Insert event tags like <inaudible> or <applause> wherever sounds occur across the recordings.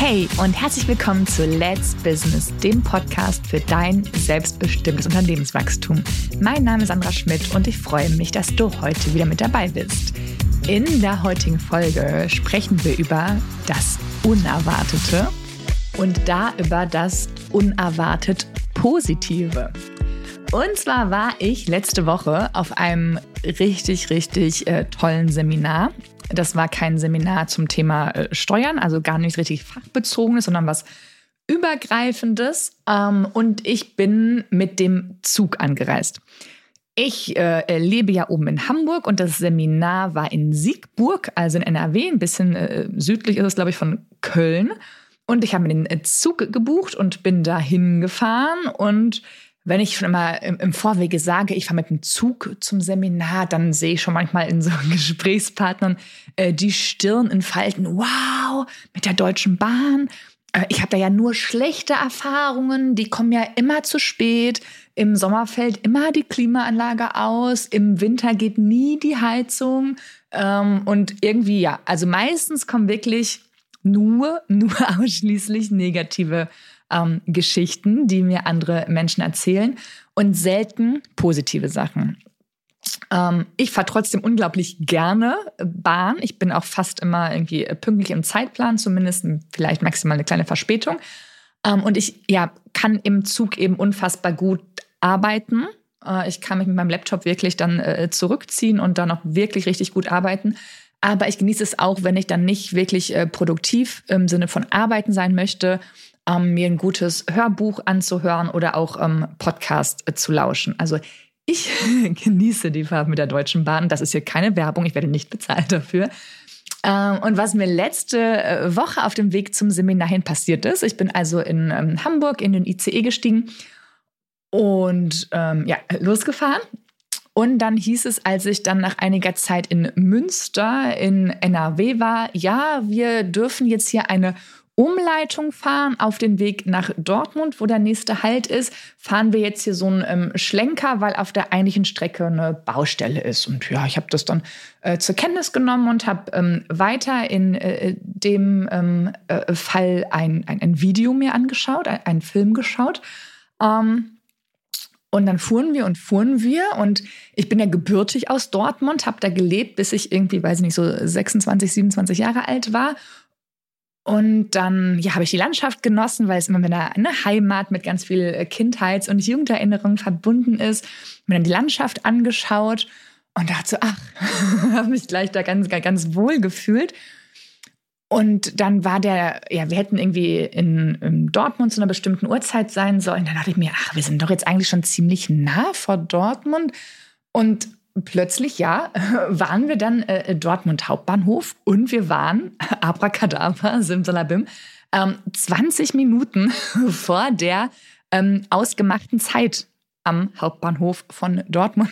Hey und herzlich willkommen zu Let's Business, dem Podcast für dein selbstbestimmtes Unternehmenswachstum. Mein Name ist Sandra Schmidt und ich freue mich, dass du heute wieder mit dabei bist. In der heutigen Folge sprechen wir über das Unerwartete und da über das unerwartet Positive. Und zwar war ich letzte Woche auf einem richtig, richtig äh, tollen Seminar. Das war kein Seminar zum Thema äh, Steuern, also gar nicht richtig fachbezogenes, sondern was übergreifendes. Ähm, und ich bin mit dem Zug angereist. Ich äh, lebe ja oben in Hamburg und das Seminar war in Siegburg, also in NRW, ein bisschen äh, südlich ist es, glaube ich, von Köln. Und ich habe mir den äh, Zug gebucht und bin dahin gefahren und wenn ich schon immer im, im Vorwege sage, ich fahre mit dem Zug zum Seminar, dann sehe ich schon manchmal in so <laughs> Gesprächspartnern äh, die Stirn in Falten. Wow, mit der Deutschen Bahn. Äh, ich habe da ja nur schlechte Erfahrungen. Die kommen ja immer zu spät. Im Sommer fällt immer die Klimaanlage aus. Im Winter geht nie die Heizung. Ähm, und irgendwie, ja, also meistens kommen wirklich nur, <laughs> nur ausschließlich negative ähm, Geschichten, die mir andere Menschen erzählen und selten positive Sachen. Ähm, ich fahre trotzdem unglaublich gerne Bahn. Ich bin auch fast immer irgendwie pünktlich im Zeitplan, zumindest vielleicht maximal eine kleine Verspätung. Ähm, und ich ja, kann im Zug eben unfassbar gut arbeiten. Äh, ich kann mich mit meinem Laptop wirklich dann äh, zurückziehen und dann auch wirklich richtig gut arbeiten. Aber ich genieße es auch, wenn ich dann nicht wirklich äh, produktiv im Sinne von Arbeiten sein möchte, ähm, mir ein gutes Hörbuch anzuhören oder auch ähm, Podcast äh, zu lauschen. Also ich <laughs> genieße die Fahrt mit der Deutschen Bahn. Das ist hier keine Werbung, ich werde nicht bezahlt dafür. Ähm, und was mir letzte äh, Woche auf dem Weg zum Seminar hin passiert ist, ich bin also in ähm, Hamburg in den ICE gestiegen und ähm, ja, losgefahren. Und dann hieß es, als ich dann nach einiger Zeit in Münster in NRW war, ja, wir dürfen jetzt hier eine Umleitung fahren auf den Weg nach Dortmund, wo der nächste Halt ist, fahren wir jetzt hier so einen ähm, Schlenker, weil auf der eigentlichen Strecke eine Baustelle ist. Und ja, ich habe das dann äh, zur Kenntnis genommen und habe ähm, weiter in äh, dem ähm, äh, Fall ein, ein, ein, Video mir angeschaut, ein, einen Film geschaut. Ähm, und dann fuhren wir und fuhren wir. Und ich bin ja gebürtig aus Dortmund, habe da gelebt, bis ich irgendwie, weiß ich nicht, so 26, 27 Jahre alt war. Und dann ja, habe ich die Landschaft genossen, weil es immer mit einer eine Heimat mit ganz viel äh, Kindheits- und Jugenderinnerungen verbunden ist. Mir dann die Landschaft angeschaut und dachte so, ach, <laughs> habe mich gleich da ganz, ganz wohl gefühlt. Und dann war der, ja, wir hätten irgendwie in, in, Dortmund zu einer bestimmten Uhrzeit sein sollen. Dann dachte ich mir, ach, wir sind doch jetzt eigentlich schon ziemlich nah vor Dortmund. Und plötzlich, ja, <laughs> waren wir dann äh, Dortmund Hauptbahnhof und wir waren, <laughs> abracadabra, simsalabim, ähm, 20 Minuten <laughs> vor der ähm, ausgemachten Zeit am Hauptbahnhof von Dortmund.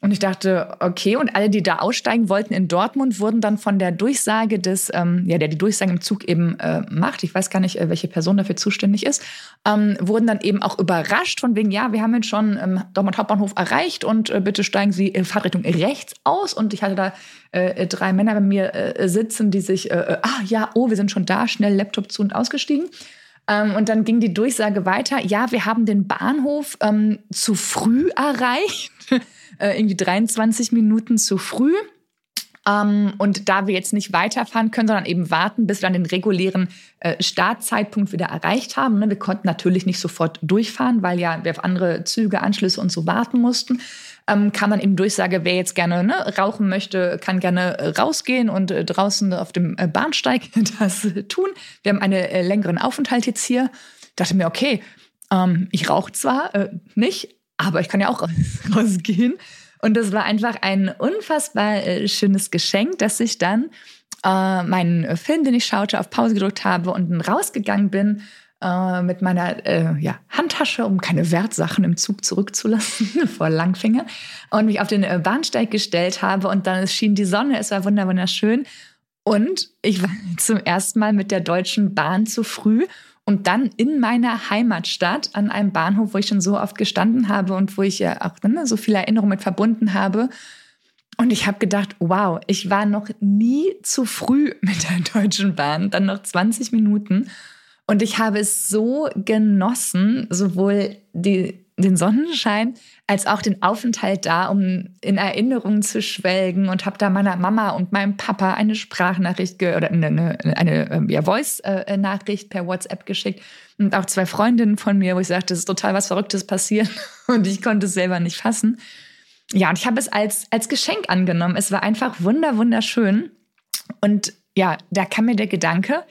Und ich dachte, okay, und alle, die da aussteigen wollten in Dortmund, wurden dann von der Durchsage des, ähm, ja, der die Durchsage im Zug eben äh, macht, ich weiß gar nicht, äh, welche Person dafür zuständig ist, ähm, wurden dann eben auch überrascht von wegen, ja, wir haben jetzt schon ähm, Dortmund Hauptbahnhof erreicht und äh, bitte steigen Sie in Fahrtrichtung rechts aus. Und ich hatte da äh, drei Männer bei mir äh, sitzen, die sich, äh, ah ja, oh, wir sind schon da, schnell Laptop zu und ausgestiegen. Ähm, und dann ging die Durchsage weiter, ja, wir haben den Bahnhof ähm, zu früh erreicht. <laughs> äh, irgendwie 23 Minuten zu früh. Ähm, und da wir jetzt nicht weiterfahren können, sondern eben warten, bis wir dann den regulären äh, Startzeitpunkt wieder erreicht haben. Ne? Wir konnten natürlich nicht sofort durchfahren, weil ja wir auf andere Züge, Anschlüsse und so warten mussten. Ähm, kam dann eben Durchsage, wer jetzt gerne ne, rauchen möchte, kann gerne rausgehen und äh, draußen auf dem äh, Bahnsteig <laughs> das tun. Wir haben einen äh, längeren Aufenthalt jetzt hier. Dachte mir, okay, ähm, ich rauche zwar äh, nicht, aber ich kann ja auch <laughs> rausgehen. Und das war einfach ein unfassbar äh, schönes Geschenk, dass ich dann äh, meinen Film, den ich schaute, auf Pause gedrückt habe und rausgegangen bin äh, mit meiner äh, ja, Handtasche, um keine Wertsachen im Zug zurückzulassen <laughs> vor Langfinger und mich auf den äh, Bahnsteig gestellt habe und dann schien die Sonne, es war wunderschön. Und ich war <laughs> zum ersten Mal mit der Deutschen Bahn zu früh und dann in meiner Heimatstadt an einem Bahnhof, wo ich schon so oft gestanden habe und wo ich ja auch ne, so viele Erinnerungen mit verbunden habe. Und ich habe gedacht, wow, ich war noch nie zu früh <laughs> mit der Deutschen Bahn, dann noch 20 Minuten. Und ich habe es so genossen, sowohl die, den Sonnenschein als auch den Aufenthalt da, um in Erinnerungen zu schwelgen und habe da meiner Mama und meinem Papa eine Sprachnachricht oder eine, eine, eine ähm, ja, Voice-Nachricht per WhatsApp geschickt und auch zwei Freundinnen von mir, wo ich sagte, es ist total was Verrücktes passiert <laughs> und ich konnte es selber nicht fassen. Ja, und ich habe es als, als Geschenk angenommen. Es war einfach wunder, wunderschön. Und ja, da kam mir der Gedanke,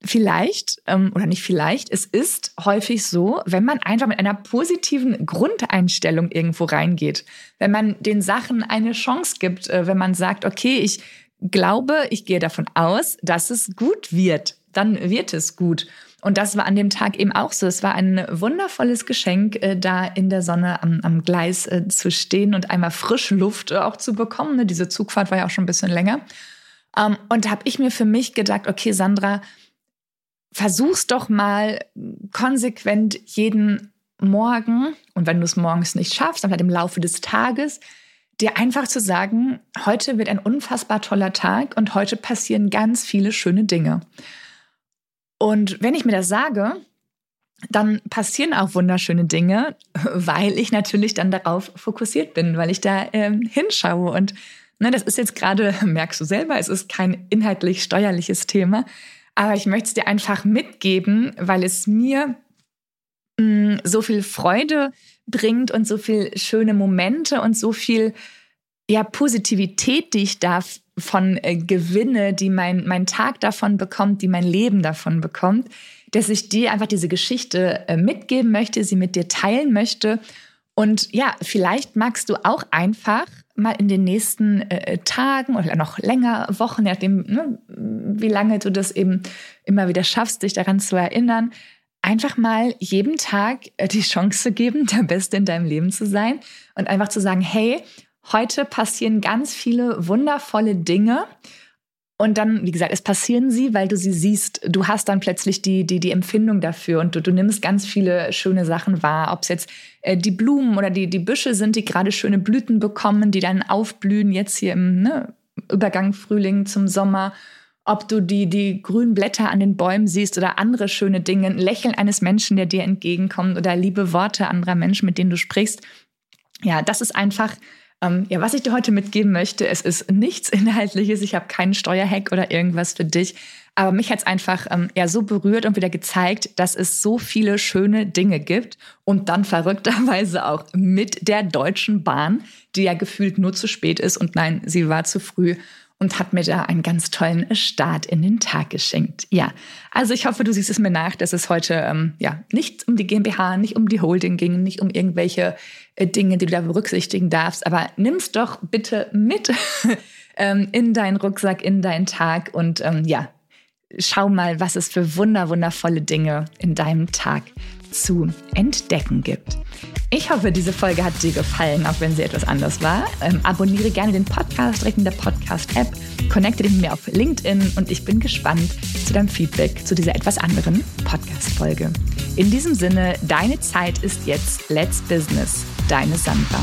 Vielleicht, ähm, oder nicht vielleicht, es ist häufig so, wenn man einfach mit einer positiven Grundeinstellung irgendwo reingeht, wenn man den Sachen eine Chance gibt, äh, wenn man sagt, okay, ich glaube, ich gehe davon aus, dass es gut wird, dann wird es gut. Und das war an dem Tag eben auch so. Es war ein wundervolles Geschenk, äh, da in der Sonne am, am Gleis äh, zu stehen und einmal frische Luft äh, auch zu bekommen. Ne? Diese Zugfahrt war ja auch schon ein bisschen länger. Ähm, und da habe ich mir für mich gedacht, okay, Sandra, versuch's doch mal konsequent jeden Morgen und wenn du es morgens nicht schaffst, dann halt im Laufe des Tages, dir einfach zu sagen, heute wird ein unfassbar toller Tag und heute passieren ganz viele schöne Dinge. Und wenn ich mir das sage, dann passieren auch wunderschöne Dinge, <laughs> weil ich natürlich dann darauf fokussiert bin, weil ich da ähm, hinschaue. Und ne, das ist jetzt gerade, <laughs> merkst du selber, es ist kein inhaltlich steuerliches Thema, aber ich möchte es dir einfach mitgeben, weil es mir mh, mm, so viel Freude bringt und so viel schöne Momente und so viel ja, Positivität, die ich da von äh, gewinne, die mein, mein Tag davon bekommt, die mein Leben davon bekommt, dass ich dir einfach diese Geschichte äh, mitgeben möchte, sie mit dir teilen möchte. Und ja, vielleicht magst du auch einfach mal in den nächsten äh, Tagen oder noch länger, Wochen, nachdem, ne, wie lange du das eben immer wieder schaffst, dich daran zu erinnern, einfach mal jeden Tag äh, die Chance geben, der Beste in deinem Leben zu sein und einfach zu sagen, hey, heute passieren ganz viele wundervolle Dinge und dann, wie gesagt, es passieren sie, weil du sie siehst. Du hast dann plötzlich die, die, die Empfindung dafür und du, du nimmst ganz viele schöne Sachen wahr. Ob es jetzt äh, die Blumen oder die, die Büsche sind, die gerade schöne Blüten bekommen, die dann aufblühen, jetzt hier im ne, Übergang Frühling zum Sommer. Ob du die, die grünen Blätter an den Bäumen siehst oder andere schöne Dinge, ein Lächeln eines Menschen, der dir entgegenkommt oder liebe Worte anderer Menschen, mit denen du sprichst. Ja, das ist einfach ähm, ja, was ich dir heute mitgeben möchte, es ist nichts Inhaltliches. Ich habe keinen Steuerhack oder irgendwas für dich. Aber mich hat es einfach ähm, ja so berührt und wieder gezeigt, dass es so viele schöne Dinge gibt und dann verrückterweise auch mit der Deutschen Bahn, die ja gefühlt nur zu spät ist und nein, sie war zu früh und hat mir da einen ganz tollen Start in den Tag geschenkt. Ja, also ich hoffe, du siehst es mir nach, dass es heute ähm, ja nicht um die GmbH, nicht um die Holding ging, nicht um irgendwelche äh, Dinge, die du da berücksichtigen darfst, aber nimm's doch bitte mit <laughs> ähm, in deinen Rucksack, in deinen Tag und ähm, ja, schau mal, was es für wunder wundervolle Dinge in deinem Tag zu entdecken gibt. Ich hoffe, diese Folge hat dir gefallen, auch wenn sie etwas anders war. Ähm, abonniere gerne den Podcast direkt in der Podcast-App, connecte dich mit mir auf LinkedIn und ich bin gespannt zu deinem Feedback zu dieser etwas anderen Podcast-Folge. In diesem Sinne, deine Zeit ist jetzt Let's Business. Deine Sandra.